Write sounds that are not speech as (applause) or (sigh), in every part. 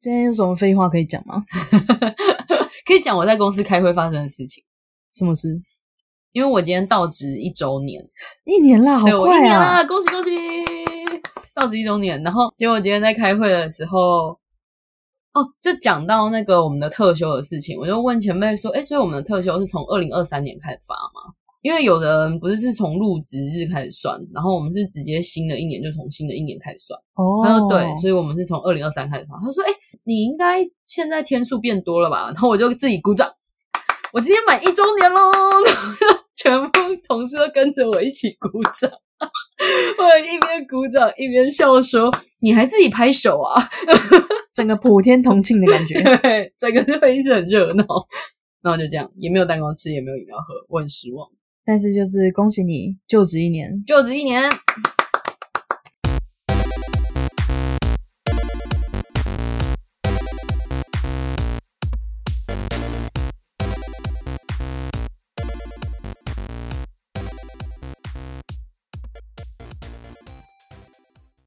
今天有什么废话可以讲吗？(laughs) 可以讲我在公司开会发生的事情，什么事？因为我今天到职一周年，一年啦，好对我一快啊！年啦，恭喜恭喜，到职一周年。然后结果今天在开会的时候，哦，就讲到那个我们的特休的事情，我就问前辈说，哎，所以我们的特休是从二零二三年开始发吗？因为有的人不是是从入职日开始算，然后我们是直接新的一年就从新的一年开始算。哦，他说对，所以我们是从二零二三开始发。他说，哎，你应该现在天数变多了吧？(laughs) 然后我就自己鼓掌，我今天满一周年喽！(laughs) 全部同事都跟着我一起鼓掌，(laughs) 我一边鼓掌一边笑说：“你还自己拍手啊整个普天同庆的感？”觉。对，整个会议室很热闹。然后就这样，也没有蛋糕吃，也没有饮料喝，我很失望。但是就是恭喜你就职一年，就职一年，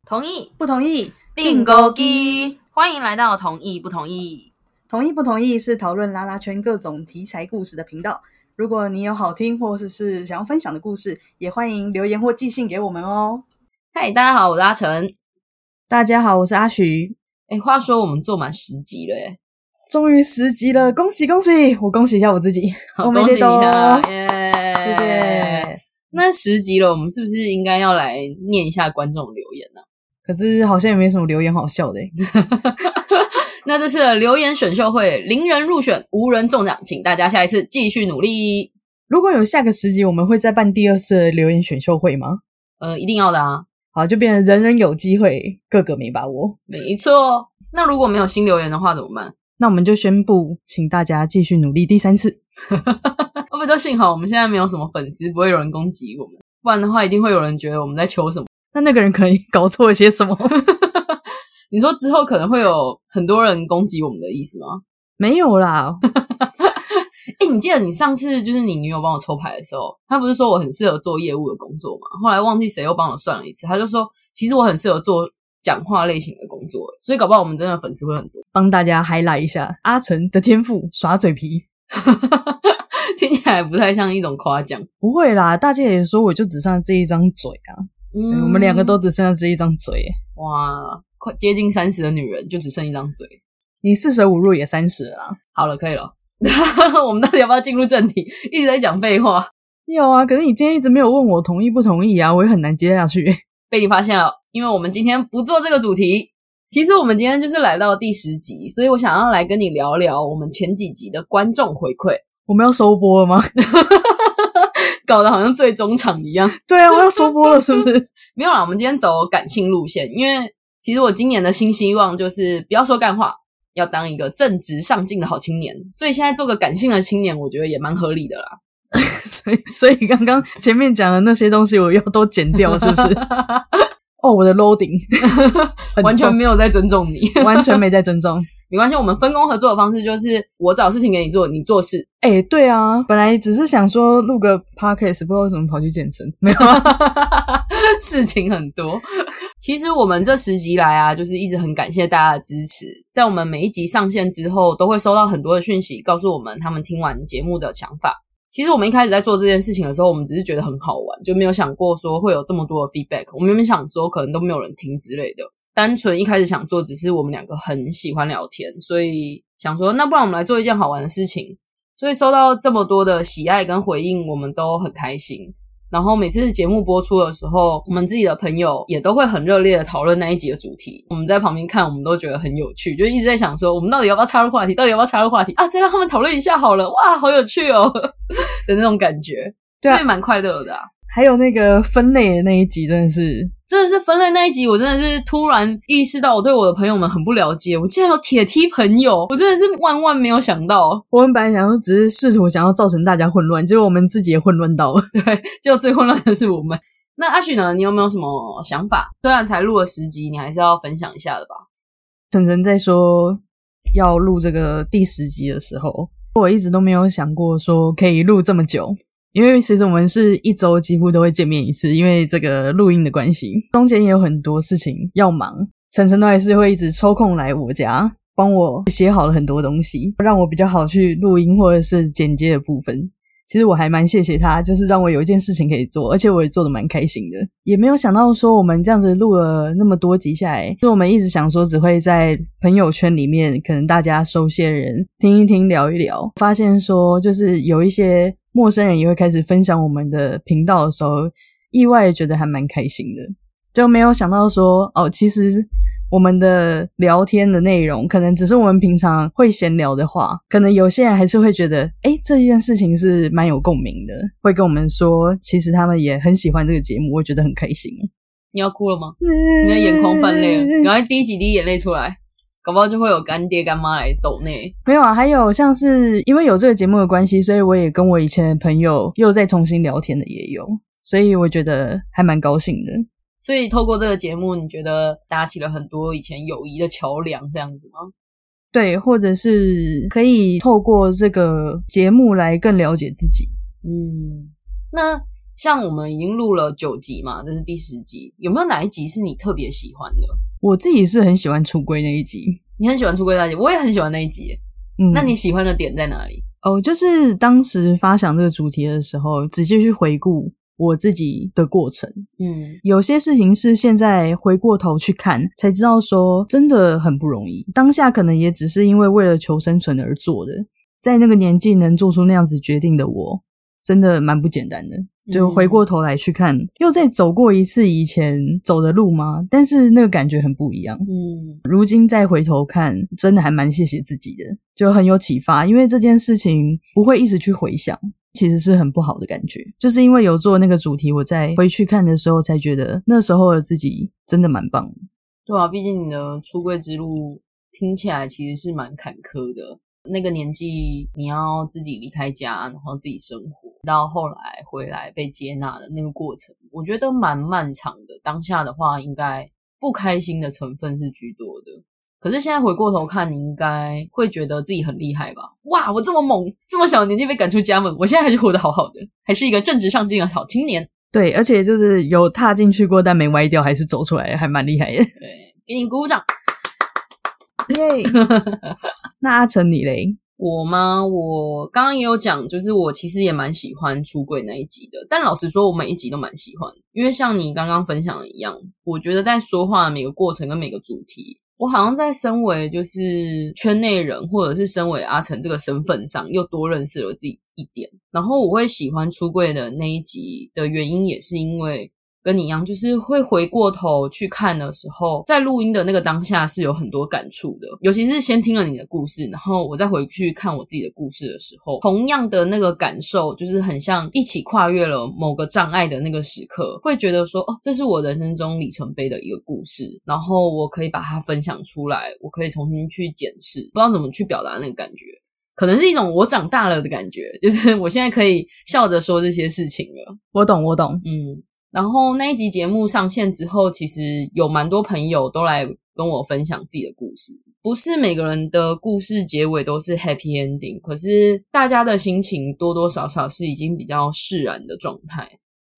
同意不同意？定购机，欢迎来到同意不同意。同意不同意是讨论拉拉圈各种题材故事的频道。如果你有好听或者是想要分享的故事，也欢迎留言或寄信给我们哦。嗨，大家好，我是阿成。大家好，我是阿徐，哎，话说我们做满十集了，哎，终于十集了，恭喜恭喜！我恭喜一下我自己，好，我恭喜一下，谢耶！谢。那十集了，我们是不是应该要来念一下观众留言呢、可是好像也没什么留言好笑的欸，(laughs) 那这次的留言选秀会零人入选，无人中奖，请大家下一次继续努力。如果有下个十集，我们会再办第二次的留言选秀会吗？呃，一定要的啊，好，就变成人人有机会，个个没把握。没错。那如果没有新留言的话怎么办？那我们就宣布，请大家继续努力第三次。(laughs) 哦，不，就幸好我们现在没有什么粉丝，不会有人攻击我们，不然的话一定会有人觉得我们在求什么。那那个人可能搞错了些什么？(laughs) 你说之后可能会有很多人攻击我们的意思吗？(laughs) 没有啦，(laughs) 哎，你记得你上次就是你女友帮我抽牌的时候，她不是说我很适合做业务的工作吗？后来忘记谁又帮我算了一次，她就说其实我很适合做讲话类型的工作，所以搞不好我们真的粉丝会很多。帮大家 highlight 一下阿成的天赋，耍嘴皮。听起来不太像一种夸奖。不会啦，大家也说我就只剩下这一张嘴啊，所以我们两个都只剩下这一张嘴。嗯哇，快接近三十的女人就只剩一张嘴。你四舍五入也三十了啦。好了，可以了。(laughs) 我们到底要不要进入正题？一直在讲废话，有啊，可是你今天一直没有问我同意不同意啊，我也很难接下去。被你发现了。因为我们今天不做这个主题，其实我们今天就是来到第十集，所以我想要来跟你聊聊我们前几集的观众回馈，我们要收播了吗？(laughs) 搞得好像最中场一样。对啊，(laughs) 我要收播了，是不是？(laughs) 没有啦，我们今天走感性路线，因为其实我今年的新希望就是不要说干话，要当一个正直上进的好青年。所以现在做个感性的青年，我觉得也蛮合理的啦。(laughs) 所以，所以刚刚前面讲的那些东西，我要都剪掉，是不是？哦，我的 loading 完全重没有在尊重你，完全没在尊重。没关系。我们分工合作的方式就是我找事情给你做，你做事。哎、对啊，本来只是想说录个 podcast，不知道为什么跑去健身，没有啊？(laughs) 事情很多。其实我们这十集来啊，就是一直很感谢大家的支持。在我们每一集上线之后，都会收到很多的讯息，告诉我们他们听完节目的想法。其实我们一开始在做这件事情的时候，我们只是觉得很好玩，就没有想过说会有这么多的 feedback。我们原本想说可能都没有人听之类的，单纯一开始想做，只是我们两个很喜欢聊天，所以想说那不然我们来做一件好玩的事情。所以收到这么多的喜爱跟回应，我们都很开心。然后每次节目播出的时候，我们自己的朋友也都会很热烈的讨论那一集的主题。我们在旁边看，我们都觉得很有趣，就一直在想说，我们到底要不要插入话题？到底要不要插入话题啊？再让他们讨论一下好了，哇，好有趣哦 (laughs) 的那种感觉，对啊所以蛮快乐的啊。还有那个分类的那一集，真的是真的是分类那一集，我真的是突然意识到我对我的朋友们很不了解。我竟然有铁梯朋友，我真的是万万没有想到。我们本来想说只是试图想要造成大家混乱，结果我们自己也混乱到了。(laughs) 对，就最混乱的是我们。那阿许呢？你有没有什么想法？虽然才录了十集，你还是要分享一下的吧？晨晨在说要录这个第十集的时候，我一直都没有想过说可以录这么久。因为其实我们是一周几乎都会见面一次，因为这个录音的关系，中间也有很多事情要忙，晨晨都还是会一直抽空来我家，帮我写好了很多东西，让我比较好去录音或者是剪接的部分。其实我还蛮谢谢他，就是让我有一件事情可以做，而且我也做的蛮开心的。也没有想到说我们这样子录了那么多集下来，就我们一直想说只会在朋友圈里面，可能大家熟悉的人听一听、聊一聊，发现说就是有一些陌生人也会开始分享我们的频道的时候，意外觉得还蛮开心的。就没有想到说哦，其实。我们的聊天的内容可能只是我们平常会闲聊的话，可能有些人还是会觉得，哎，这件事情是蛮有共鸣的，会跟我们说，其实他们也很喜欢这个节目，我觉得很开心。你要哭了吗？你的眼眶泛泪了，赶快滴几滴眼泪出来，搞不好就会有干爹干妈来抖内。没有啊，还有像是因为有这个节目的关系，所以我也跟我以前的朋友又再重新聊天的也有，所以我觉得还蛮高兴的。所以透过这个节目，你觉得搭起了很多以前友谊的桥梁，这样子吗？对，或者是可以透过这个节目来更了解自己。嗯，那像我们已经录了九集嘛，这是第十集，有没有哪一集是你特别喜欢的？我自己是很喜欢出柜那一集，你很喜欢出柜那一集，我也很喜欢那一集。嗯，那你喜欢的点在哪里？哦，就是当时发想这个主题的时候，直接去回顾。我自己的过程，嗯，有些事情是现在回过头去看才知道，说真的很不容易。当下可能也只是因为为了求生存而做的，在那个年纪能做出那样子决定的我，真的蛮不简单的。就回过头来去看，又再走过一次以前走的路吗？但是那个感觉很不一样。嗯，如今再回头看，真的还蛮谢谢自己的，就很有启发。因为这件事情不会一直去回想。其实是很不好的感觉，就是因为有做那个主题，我在回去看的时候才觉得那时候的自己真的蛮棒。对啊，毕竟你的出柜之路听起来其实是蛮坎坷的。那个年纪你要自己离开家，然后自己生活，到后来回来被接纳的那个过程，我觉得蛮漫长的。当下的话，应该不开心的成分是居多的。可是现在回过头看，你应该会觉得自己很厉害吧？哇，我这么猛，这么小年纪被赶出家门，我现在还是活得好好的，还是一个正直上进的好青年。对，而且就是有踏进去过，但没歪掉，还是走出来，还蛮厉害的。对，给你鼓鼓掌。耶！(laughs) 那阿成你嘞？我吗？我刚刚也有讲，就是我其实也蛮喜欢出柜那一集的。但老实说，我每一集都蛮喜欢，因为像你刚刚分享的一样，我觉得在说话的每个过程跟每个主题。我好像在身为就是圈内人，或者是身为阿成这个身份上，又多认识了自己一点。然后我会喜欢出柜的那一集的原因，也是因为。跟你一样，就是会回过头去看的时候，在录音的那个当下是有很多感触的。尤其是先听了你的故事，然后我再回去看我自己的故事的时候，同样的那个感受，就是很像一起跨越了某个障碍的那个时刻，会觉得说，哦，这是我人生中里程碑的一个故事，然后我可以把它分享出来，我可以重新去检视，不知道怎么去表达那个感觉，可能是一种我长大了的感觉，就是我现在可以笑着说这些事情了。我懂，我懂，嗯。然后那一集节目上线之后，其实有蛮多朋友都来跟我分享自己的故事。不是每个人的故事结尾都是 happy ending，可是大家的心情多多少少是已经比较释然的状态。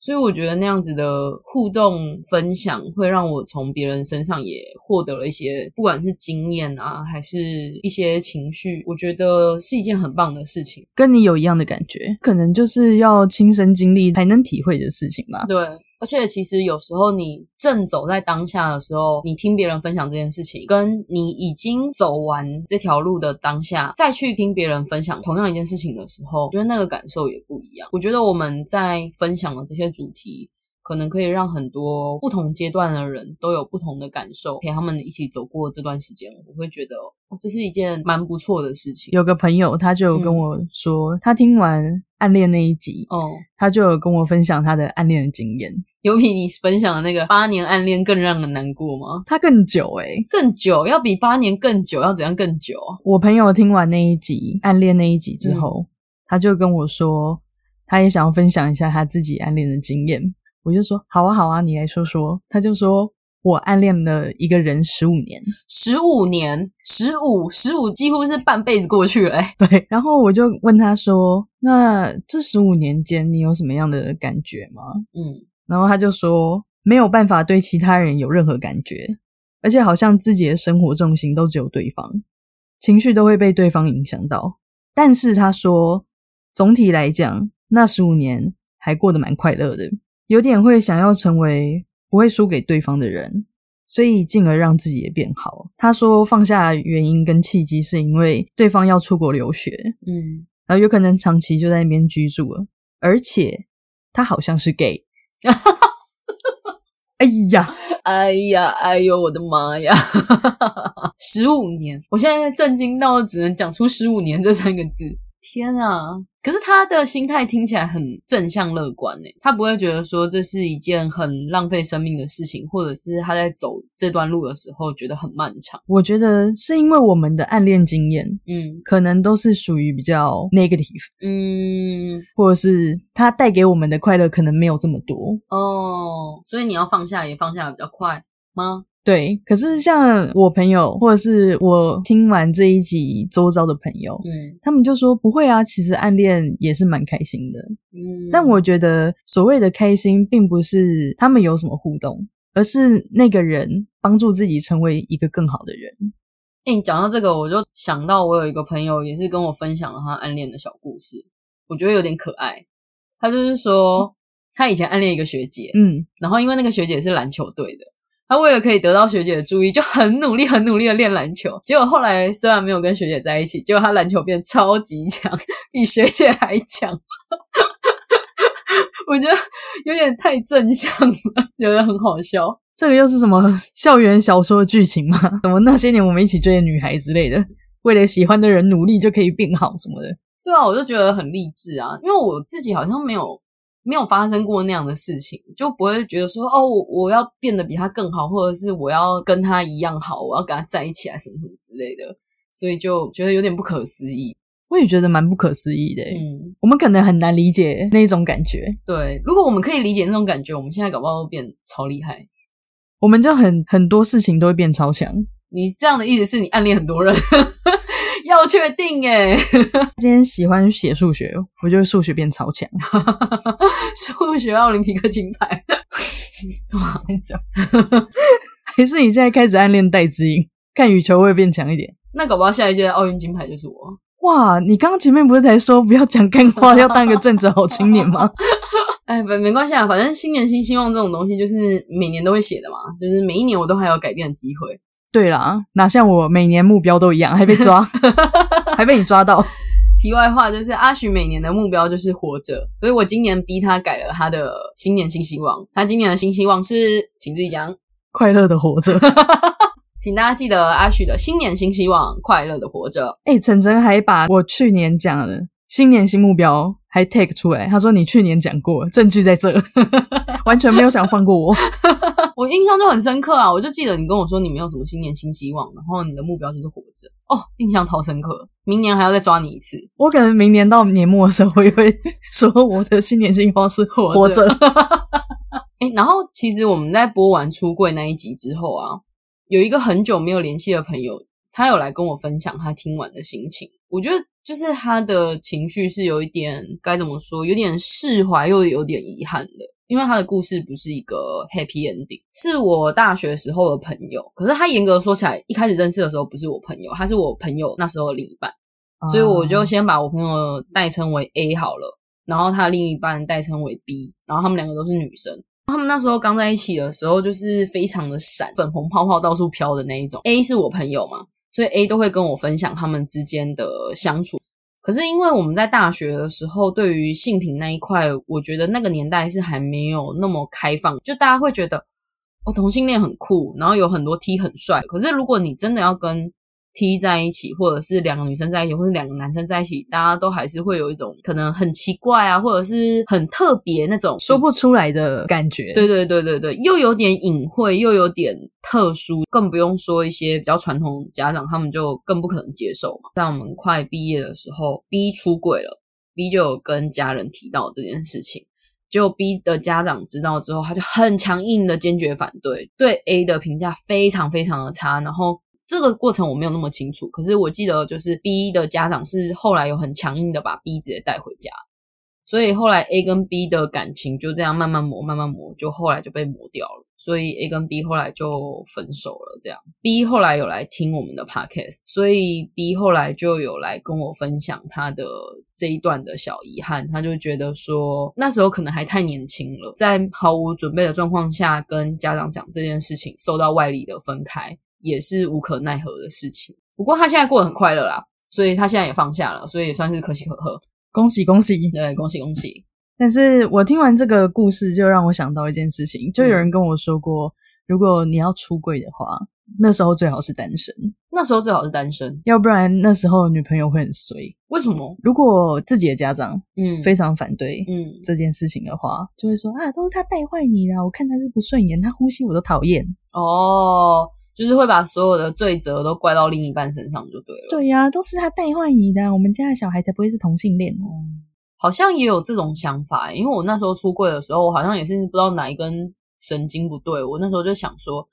所以我觉得那样子的互动分享，会让我从别人身上也获得了一些，不管是经验啊，还是一些情绪，我觉得是一件很棒的事情。跟你有一样的感觉，可能就是要亲身经历才能体会的事情吧。对。而且其实有时候你正走在当下的时候，你听别人分享这件事情，跟你已经走完这条路的当下，再去听别人分享同样一件事情的时候，我觉得那个感受也不一样。我觉得我们在分享的这些主题。可能可以让很多不同阶段的人都有不同的感受，陪他们一起走过这段时间，我会觉得这是一件蛮不错的事情。有个朋友，他就跟我说，他听完暗恋那一集，哦，他就有跟我分享他的暗恋的经验。有比你分享的那个八年暗恋更让人难过吗？他更久诶，更久，要比八年更久，要怎样更久？我朋友听完那一集暗恋那一集之后，他就跟我说，他也想要分享一下他自己暗恋的经验。我就说好啊好啊，你来说说。他就说我暗恋了一个人十五年，十五年，十五十五，几乎是半辈子过去了。对，然后我就问他说：“那这十五年间，你有什么样的感觉吗？”嗯，然后他就说没有办法对其他人有任何感觉，而且好像自己的生活重心都只有对方。情绪都会被对方影响到。但是他说，总体来讲，那十五年还过得蛮快乐的，有点会想要成为不会输给对方的人，所以进而让自己也变好。他说放下原因跟契机是因为对方要出国留学，嗯，然后有可能长期就在那边居住了，而且他好像是 gay。(laughs) 哎呀，哎呀，哎呦，我的妈呀！(laughs) 十五年，我现在震惊到只能讲出“十五年”这三个字。天啊！可是他的心态听起来很正向乐观诶，他不会觉得说这是一件很浪费生命的事情，或者是他在走这段路的时候觉得很漫长。我觉得是因为我们的暗恋经验，嗯可能都是属于比较 negative，嗯或者是他带给我们的快乐可能没有这么多。哦，所以你要放下也放下的比较快吗？对，可是像我朋友，或者是我听完这一集周遭的朋友，嗯他们就说不会啊，其实暗恋也是蛮开心的。嗯，但我觉得所谓的开心，并不是他们有什么互动，而是那个人帮助自己成为一个更好的人。哎、你讲到这个，我就想到我有一个朋友也是跟我分享了他暗恋的小故事，我觉得有点可爱。他就是说，他以前暗恋一个学姐，嗯，然后因为那个学姐是篮球队的，他为了可以得到学姐的注意，就很努力、很努力的练篮球。结果后来虽然没有跟学姐在一起，结果他篮球变超级强，比学姐还强。(laughs) 我觉得有点太正向了，觉得很好笑。这个又是什么校园小说的剧情吗？(laughs) 怎么那些年我们一起追的女孩之类的，为了喜欢的人努力就可以变好什么的。对啊，我就觉得很励志啊，因为我自己好像没有没有发生过那样的事情，就不会觉得说哦，我我要变得比他更好，或者是我要跟他一样好，我要跟他在一起啊，什么什么之类的，所以就觉得有点不可思议。我也觉得蛮不可思议的、欸，嗯，我们可能很难理解那种感觉，对，如果我们可以理解那种感觉，我们现在搞不好都变超厉害。我们就很很多事情都会变超强。你这样的意思是你暗恋很多人，(laughs) 要确定诶 (laughs) 今天喜欢写数学，我就会数学变超强。(laughs) 数学奥林匹克金牌。(laughs) 还是你现在开始暗恋戴资颖，看羽球会变强一点？那搞不好下一届的奥运金牌就是我。哇，你刚刚前面不是才说不要讲干话，要当个正直好青年吗？哎，没没关系啊，反正新年新希望这种东西就是每年都会写的嘛，就是每一年我都还有改变的机会。对啦，哪像我每年目标都一样，还被抓，(laughs) 还被你抓到。题外话就是阿许每年的目标就是活着，所以我今年逼他改了他的新年新希望。他今年的新希望是，请自己讲，快乐的活着。(laughs) 请大家记得阿许的新年新希望，快乐的活着。哎、晨晨还把我去年讲的新年新目标还 take 出来，他说你去年讲过，证据在这，(laughs) 完全没有想放过我。(laughs) 我印象就很深刻啊，我就记得你跟我说你没有什么新年新希望，然后你的目标就是活着。哦，印象超深刻，明年还要再抓你一次。我可能明年到年末的时候，我也会说我的新年新希望是活着。哎，(laughs) 然后其实我们在播完出柜那一集之后啊，有一个很久没有联系的朋友，他有来跟我分享他听完的心情。我觉得就是他的情绪是有一点该怎么说，有点释怀又有点遗憾的，因为他的故事不是一个 happy ending，是我大学时候的朋友。可是他严格说起来，一开始认识的时候不是我朋友，他是我朋友那时候的另一半。所以我就先把我朋友代称为 A 好了，然后他的另一半代称为 B，然后他们两个都是女生。他们那时候刚在一起的时候，就是非常的闪，粉红泡泡到处飘的那一种。A 是我朋友嘛，所以 A 都会跟我分享他们之间的相处。可是因为我们在大学的时候，对于性品那一块，我觉得那个年代是还没有那么开放，就大家会觉得哦，同性恋很酷，然后有很多 T 很帅。可是如果你真的要跟 T 在一起，或者是两个女生在一起，或者两个男生在一起，大家都还是会有一种可能很奇怪啊，或者是很特别那种说不出来的感觉。对对对对对，又有点隐晦，又有点特殊，更不用说一些比较传统家长，他们就更不可能接受嘛。在我们快毕业的时候，B 出轨了，B 就有跟家人提到这件事情。就 B 的家长知道之后，他就很强硬的坚决反对，对 A 的评价非常非常的差。然后这个过程我没有那么清楚，可是我记得就是 B 的家长是后来有很强硬的把 B 直接带回家。所以后来 A 跟 B 的感情就这样慢慢磨，慢慢磨，就后来就被磨掉了。所以 A 跟 B 后来就分手了。这样 B 后来有来听我们的 podcast，所以 B 后来就有来跟我分享他的这一段的小遗憾。他就觉得说那时候可能还太年轻了，在毫无准备的状况下跟家长讲这件事情，受到外力的分开，也是无可奈何的事情。不过他现在过得很快乐啦，所以他现在也放下了，所以也算是可喜可贺。恭喜恭喜！对，恭喜恭喜！但是我听完这个故事，就让我想到一件事情，就有人跟我说过，如果你要出柜的话，那时候最好是单身，那时候最好是单身，要不然那时候女朋友会很衰。为什么？如果自己的家长嗯非常反对嗯这件事情的话，就会说啊，都是他带坏你啦，我看他是不顺眼，他呼吸我都讨厌。哦，就是会把所有的罪责都怪到另一半身上就对了。对呀、都是他带坏你的，我们家的小孩才不会是同性恋哦。好像也有这种想法，因为我那时候出柜的时候，我好像也是不知道哪一根神经不对，我那时候就想说，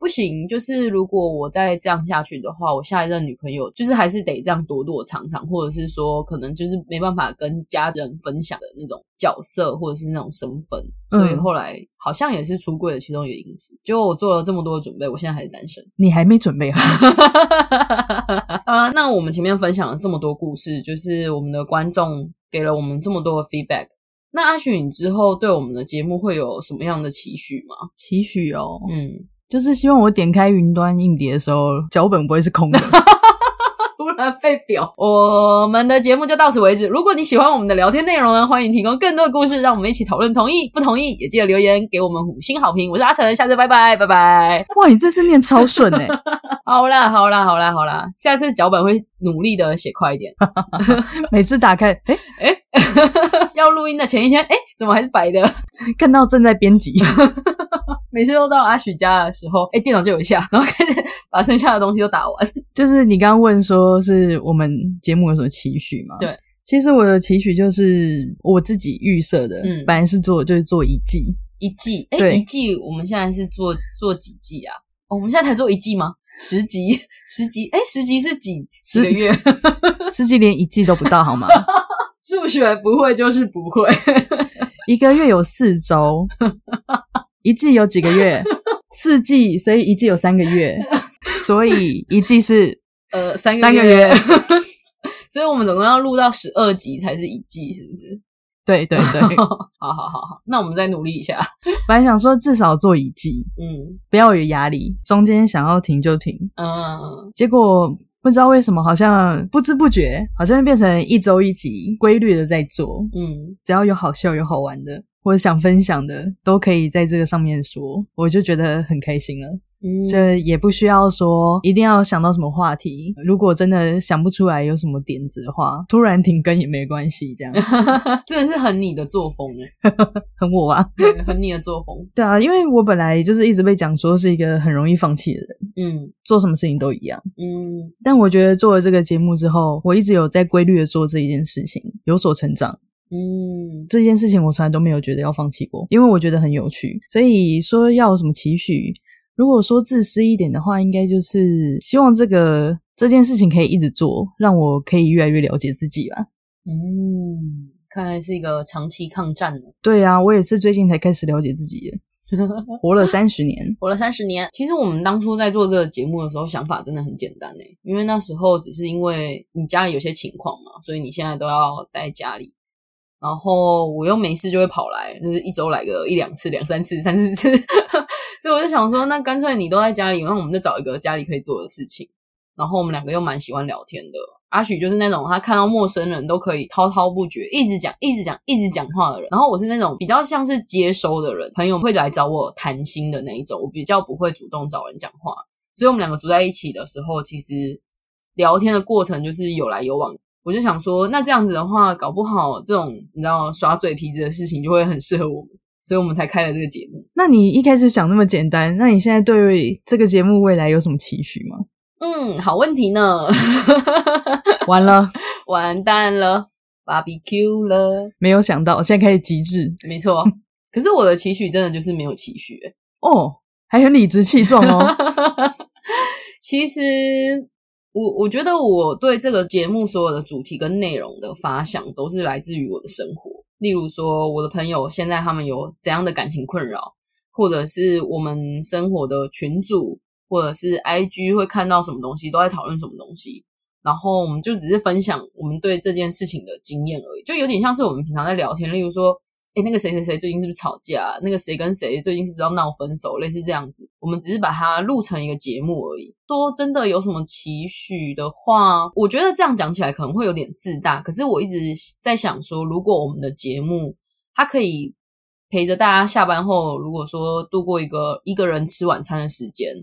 不行，就是如果我再这样下去的话，我下一任女朋友就是还是得这样躲躲藏藏，或者是说可能就是没办法跟家人分享的那种角色或者是那种身份，所以嗯后来好像也是出柜的其中一个因素。结果我做了这么多的准备，我现在还是单身。你还没准备 (laughs) 好，啊，那我们前面分享了这么多故事，就是我们的观众给了我们这么多的 feedback。那阿许，你之后对我们的节目会有什么样的期许吗？期许哦，嗯，就是希望我点开云端硬碟的时候，脚本不会是空的。(laughs) 突然被表。我们的节目就到此为止。如果你喜欢我们的聊天内容呢，欢迎提供更多的故事，让我们一起讨论。同意不同意，也记得留言给我们五星好评。我是阿成，下次拜拜，拜拜。哇，你这次念超顺哎、好啦，好啦，好啦，好啦，下次脚本会努力的写快一点。(laughs) 每次打开，哎，(laughs) 要录音的前一天，哎，怎么还是白的？看到正在编辑，每次都到阿许家的时候，哎，电脑借我一下，(laughs) 然后开始把剩下的东西都打完。就是你刚刚问说是我们节目有什么期许吗？对，其实我的期许就是我自己预设的，嗯本来是做就是做一季，一季，哎，对一季，我们现在是做做几季啊？哦，我们现在才做一季吗？十集，(laughs) 十集，哎，十集是几十个月？(laughs) 十集连一季都不到好吗？数学不会就是不会。一个月有四周，一季有几个月？(laughs) 四季，所以一季有三个月，(laughs) 所以一季是呃，三个三个月。(laughs) 所以我们总共要录到十二集才是一季，是不是？对对对，好好好好，那我们再努力一下。本来想说至少做一季，嗯不要有压力，中间想要停就停。嗯，结果不知道为什么，好像不知不觉，好像变成一周一集，规律的在做。嗯，只要有好笑、有好玩的，或者想分享的，都可以在这个上面说，我就觉得很开心了。嗯，这也不需要说一定要想到什么话题，如果真的想不出来有什么点子的话，突然停更也没关系，这样 (laughs) 真的是很你的作风哎，(laughs) 很我啊。很你的作风。(laughs) 对啊，因为我本来就是一直被讲说是一个很容易放弃的人，嗯做什么事情都一样。嗯但我觉得做了这个节目之后，我一直有在规律的做这一件事情，有所成长。嗯这件事情我从来都没有觉得要放弃过，因为我觉得很有趣。所以说要有什么期许，如果说自私一点的话，应该就是希望这个这件事情可以一直做，让我可以越来越了解自己吧。嗯，看来是一个长期抗战呢。对啊，我也是最近才开始了解自己的，(laughs) 活了三十年。活了三十年。其实我们当初在做这个节目的时候，想法真的很简单诶，因为那时候只是因为你家里有些情况嘛，所以你现在都要待在家里。然后我又没事就会跑来，就是一周来个一两次、两三次、三四次，(laughs) 所以我就想说，那干脆你都在家里，那我们就找一个家里可以做的事情。然后我们两个又蛮喜欢聊天的。阿许就是那种他看到陌生人都可以滔滔不绝，一直讲、一直讲、一直讲话的人。然后我是那种比较像是接收的人，朋友会来找我谈心的那一种，我比较不会主动找人讲话。所以我们两个住在一起的时候，其实聊天的过程就是有来有往。我就想说，那这样子的话，搞不好这种你知道耍嘴皮子的事情就会很适合我们，所以我们才开了这个节目。那你一开始想那么简单，那你现在对这个节目未来有什么期许吗？嗯，好问题呢，(laughs) 完了，完蛋了，barbecue 了，没有想到，现在开始极致没错。(laughs) 可是我的期许真的就是没有期许、欸，哦，还很理直气壮哦。(laughs) 其实我我觉得我对这个节目所有的主题跟内容的发想，都是来自于我的生活。例如说我的朋友现在他们有怎样的感情困扰，或者是我们生活的群组，或者是 IG 会看到什么东西，都在讨论什么东西。然后我们就只是分享我们对这件事情的经验而已，就有点像是我们平常在聊天。例如说，哎，那个谁谁谁最近是不是吵架？那个谁跟谁最近是不是要闹分手？类似这样子，我们只是把它录成一个节目而已。说真的，有什么期许的话，我觉得这样讲起来可能会有点自大。可是我一直在想说，如果我们的节目它可以陪着大家下班后，如果说度过一个一个人吃晚餐的时间。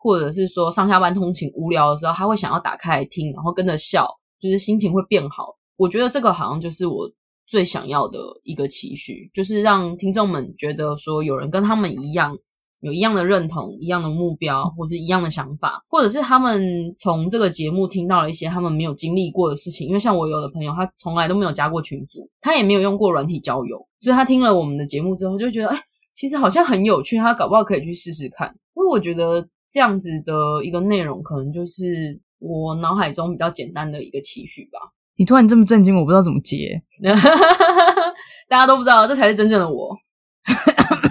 或者是说上下班通勤无聊的时候，他会想要打开来听，然后跟着笑，就是心情会变好。我觉得这个好像就是我最想要的一个期许，就是让听众们觉得说有人跟他们一样，有一样的认同、一样的目标，或是一样的想法，或者是他们从这个节目听到了一些他们没有经历过的事情。因为像我有的朋友，他从来都没有加过群组，他也没有用过软体交友，所以他听了我们的节目之后，就觉得哎，其实好像很有趣，他搞不好可以去试试看。因为我觉得。这样子的一个内容，可能就是我脑海中比较简单的一个期许吧。你突然这么震惊，我不知道怎么接。(laughs) 大家都不知道，这才是真正的我。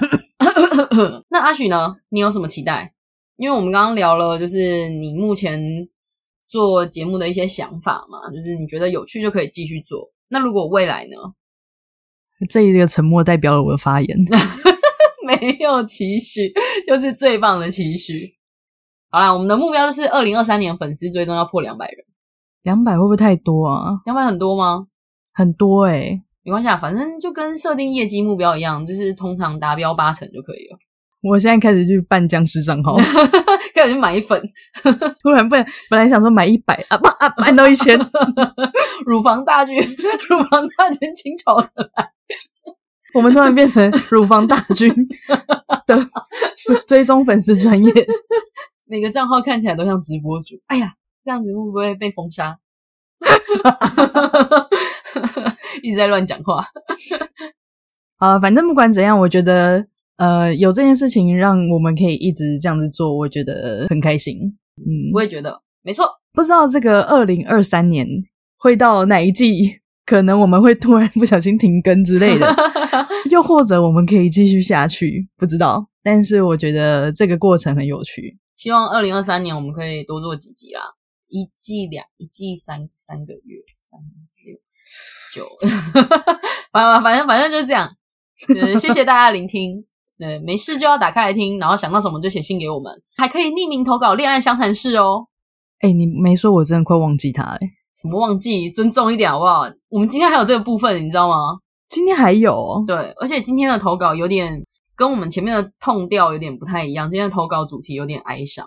(coughs) 那阿许呢？你有什么期待？因为我们刚刚聊了，就是你目前做节目的一些想法嘛，就是你觉得有趣就可以继续做。那如果未来呢？这一个沉默代表了我的发言。(laughs) 没有期许，就是最棒的期许。好啦，我们的目标就是二零二三年粉丝最终要破两百人。两百会不会太多啊？两百很多吗？很多哎，没关系啊，反正就跟设定业绩目标一样，就是通常达标八成就可以了。我现在开始去办僵尸账号，(laughs) 开始去买粉。(laughs) 突然不，本来想说买一百啊，不啊，买到一千。(laughs) 乳房大军，乳房大军倾巢而来。我们突然变成乳房大军的追踪粉丝专业。每个账号看起来都像直播主，哎呀，这样子会不会被封杀？一直在乱讲话。啊，反正不管怎样，我觉得呃，有这件事情让我们可以一直这样子做，我觉得很开心。嗯，我也觉得没错。不知道这个二零二三年会到哪一季，可能我们会突然不小心停更之类的，(laughs) 又或者我们可以继续下去，不知道。但是我觉得这个过程很有趣。希望二零二三年我们可以多做几集啦，一季两，一季三三个月，三六九，反正反正反正就是这样。谢谢大家聆听，对，没事就要打开来听，然后想到什么就写信给我们，还可以匿名投稿恋爱相谈室哦。哎，你没说，我真的快忘记他哎，什么忘记？尊重一点好不好？我们今天还有这个部分，你知道吗？今天还有，对，而且今天的投稿有点。跟我们前面的痛调有点不太一样，今天的投稿主题有点哀伤。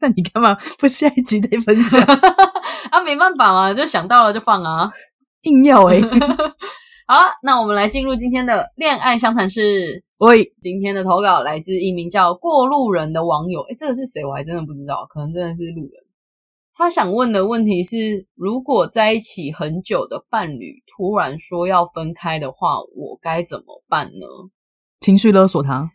(laughs) 那你干嘛不下一集再分享 (laughs) 啊？没办法嘛，就想到了就放啊，硬要哎。(laughs) 好，那我们来进入今天的恋爱相谈室。喂，今天的投稿来自一名叫过路人的网友。哎这个是谁？我还真的不知道，可能真的是路人。他想问的问题是：如果在一起很久的伴侣突然说要分开的话，我该怎么办呢？情绪勒索他，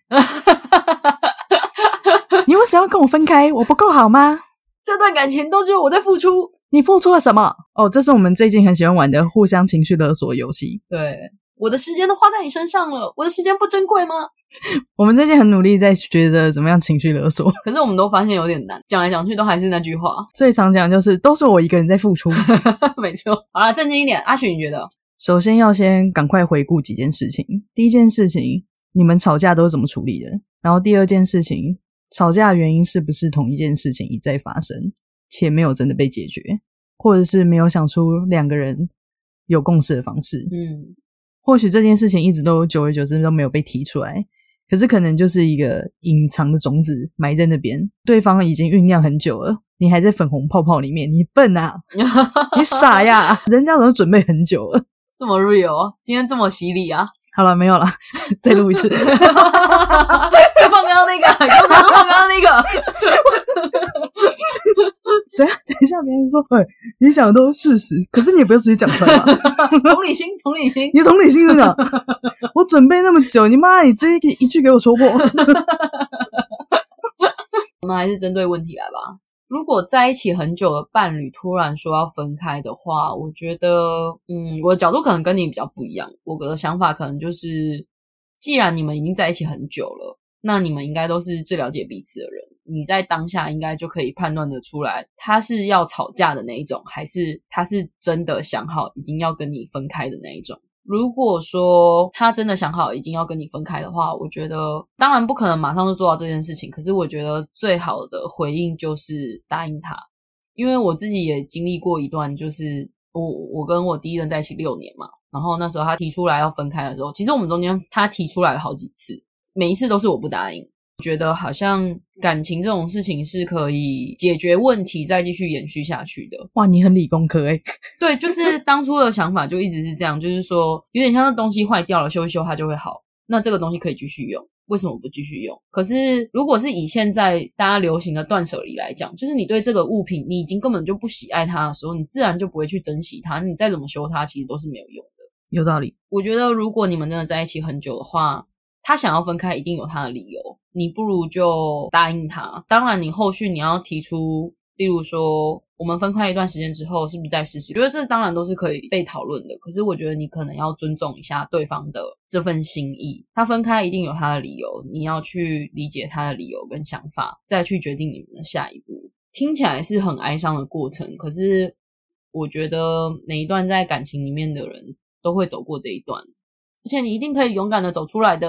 你为什么要跟我分开？我不够好吗？这段感情都是我在付出，你付出了什么？哦，这是我们最近很喜欢玩的互相情绪勒索游戏。对，我的时间都花在你身上了，我的时间不珍贵吗？(laughs) 我们最近很努力在学着怎么样情绪勒索，(laughs) 可是我们都发现有点难，讲来讲去都还是那句话，最常讲就是都是我一个人在付出。(laughs) 没错，好了，正经一点，阿雪，你觉得？首先要先赶快回顾几件事情。第一件事情。你们吵架都是怎么处理的？然后第二件事情，吵架原因是不是同一件事情一再发生，且没有真的被解决，或者是没有想出两个人有共识的方式？嗯，或许这件事情一直都久而久之都没有被提出来，可是可能就是一个隐藏的种子埋在那边，对方已经酝酿很久了，你还在粉红泡泡里面，你笨啊，(laughs) 你傻呀，人家都准备很久了，这么 real，今天这么犀利啊！好了，没有了，(laughs) 再录一次。(laughs) 就放刚刚那个，就放刚刚那个。(laughs) 等下，等一下，别人说，哎，你讲的都是事实，可是你也不要直接讲出来嘛。同理心，同理心，你同理心是哪？我准备那么久，你妈，你直接一句给我戳破。我们还是针对问题来吧。如果在一起很久的伴侣突然说要分开的话，我觉得，嗯，我的角度可能跟你比较不一样。我的想法可能就是，既然你们已经在一起很久了，那你们应该都是最了解彼此的人。你在当下应该就可以判断得出来，他是要吵架的那一种，还是他是真的想好已经要跟你分开的那一种。如果说他真的想好已经要跟你分开的话，我觉得当然不可能马上就做到这件事情。可是我觉得最好的回应就是答应他，因为我自己也经历过一段，就是我我跟我第一任在一起六年嘛，然后那时候他提出来要分开的时候，其实我们中间他提出来了好几次，每一次都是我不答应。觉得好像感情这种事情是可以解决问题再继续延续下去的。哇，你很理工科诶。(laughs) 对，就是当初的想法就一直是这样，就是说有点像那东西坏掉了，修一修它就会好。那这个东西可以继续用，为什么不继续用？可是如果是以现在大家流行的断舍离来讲，就是你对这个物品你已经根本就不喜爱它的时候，你自然就不会去珍惜它。你再怎么修它，其实都是没有用的。有道理。我觉得如果你们真的在一起很久的话，他想要分开，一定有他的理由。你不如就答应他。当然，你后续你要提出，例如说，我们分开一段时间之后，是不是再试试？觉得这当然都是可以被讨论的。可是，我觉得你可能要尊重一下对方的这份心意。他分开一定有他的理由，你要去理解他的理由跟想法，再去决定你们的下一步。听起来是很哀伤的过程，可是我觉得每一段在感情里面的人都会走过这一段。而且你一定可以勇敢的走出来的，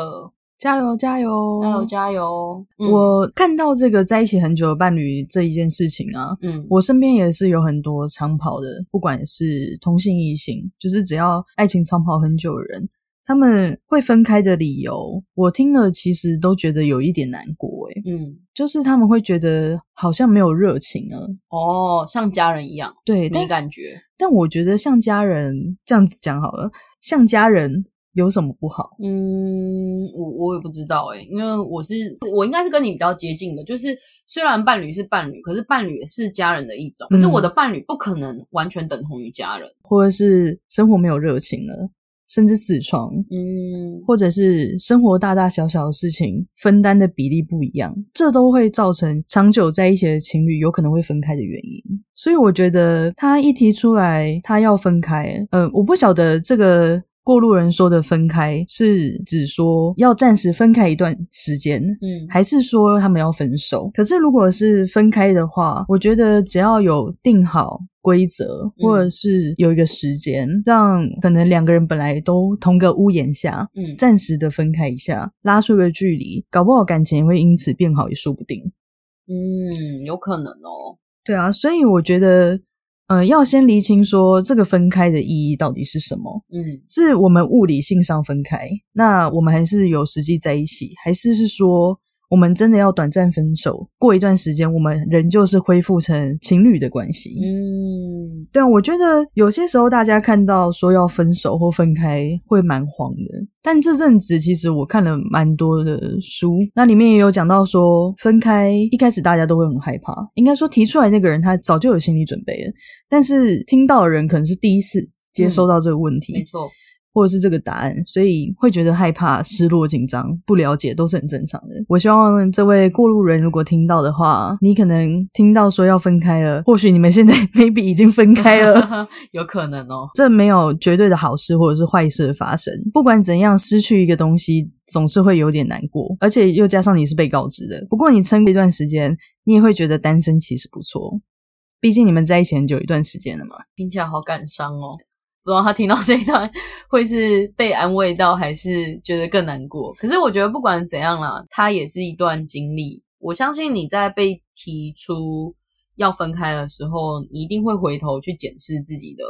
加油加油加油加油！我看到这个在一起很久的伴侣这一件事情啊，嗯，我身边也是有很多长跑的，不管是同性异性，就是只要爱情长跑很久的人，他们会分开的理由，我听了其实都觉得有一点难过，诶嗯，就是他们会觉得好像没有热情了，哦，像家人一样，对，没感觉。但我觉得像家人这样子讲好了，像家人。有什么不好？嗯，我我也不知道诶，因为我是我应该是跟你比较接近的，就是虽然伴侣是伴侣，可是伴侣是家人的一种，可是我的伴侣不可能完全等同于家人，或者是生活没有热情了，甚至死床，嗯，或者是生活大大小小的事情分担的比例不一样，这都会造成长久在一起的情侣有可能会分开的原因。所以我觉得他一提出来他要分开，呃，我不晓得这个。过路人说的分开是指说要暂时分开一段时间，嗯，还是说他们要分手？可是如果是分开的话，我觉得只要有定好规则，或者是有一个时间，让可能两个人本来都同个屋檐下，嗯，暂时的分开一下，拉出个距离，搞不好感情会因此变好也说不定。嗯，有可能哦。对啊，所以我觉得。呃，要先厘清说这个分开的意义到底是什么？嗯，是我们物理性上分开，那我们还是有实际在一起，还是是说？我们真的要短暂分手，过一段时间，我们仍旧是恢复成情侣的关系。嗯，对啊，我觉得有些时候大家看到说要分手或分开会蛮慌的，但这阵子其实我看了蛮多的书，那里面也有讲到说分开一开始大家都会很害怕，应该说提出来那个人他早就有心理准备了，但是听到的人可能是第一次接收到这个问题，没错。或者是这个答案，所以会觉得害怕、失落、紧张、不了解，都是很正常的。我希望这位过路人如果听到的话，你可能听到说要分开了，或许你们现在 (laughs) maybe 已经分开了，(laughs) 有可能哦。这没有绝对的好事或者是坏事的发生。不管怎样，失去一个东西总是会有点难过，而且又加上你是被告知的。不过你撑一段时间，你也会觉得单身其实不错，毕竟你们在一起很久一段时间了嘛。听起来好感伤哦。不知道他听到这一段会是被安慰到，还是觉得更难过。可是我觉得不管怎样啦，他也是一段经历。我相信你在被提出要分开的时候，你一定会回头去检视自己的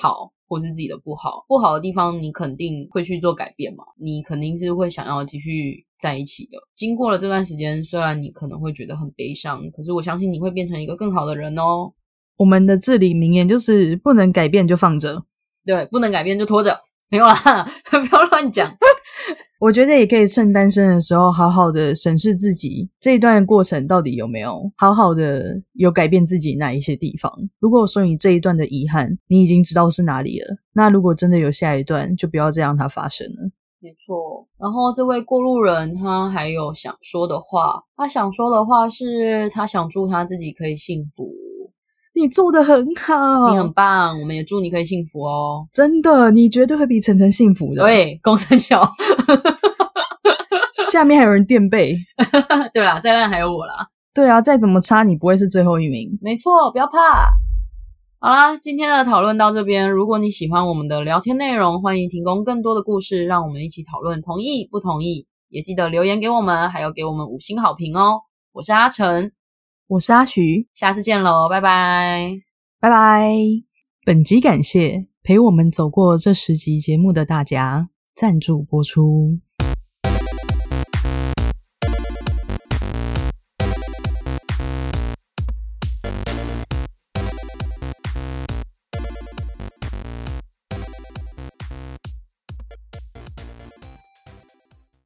好，或是自己的不好。不好的地方，你肯定会去做改变嘛。你肯定是会想要继续在一起的。经过了这段时间，虽然你可能会觉得很悲伤，可是我相信你会变成一个更好的人哦。我们的至理名言就是不能改变就放着。对，不能改变就拖着，没有啦，(laughs) 不要乱讲。(laughs) 我觉得也可以趁单身的时候，好好的审视自己这一段过程到底有没有好好的有改变自己哪一些地方。如果说你这一段的遗憾，你已经知道是哪里了，那如果真的有下一段，就不要再让它发生了。没错。然后这位过路人他还有想说的话，他想说的话是他想祝他自己可以幸福。你做的很好，你很棒，我们也祝你可以幸福哦。真的，你绝对会比晨晨幸福的。对，公三小，(laughs) 下面还有人垫背。(laughs) 对啦，再烂还有我啦。对啊，再怎么差，你不会是最后一名。没错，不要怕。好啦，今天的讨论到这边。如果你喜欢我们的聊天内容，欢迎提供更多的故事，让我们一起讨论。同意不同意，也记得留言给我们，还有给我们五星好评哦。我是阿成。我是阿徐，下次见喽，拜拜，拜拜。本集感谢陪我们走过这十集节目的大家赞助播出。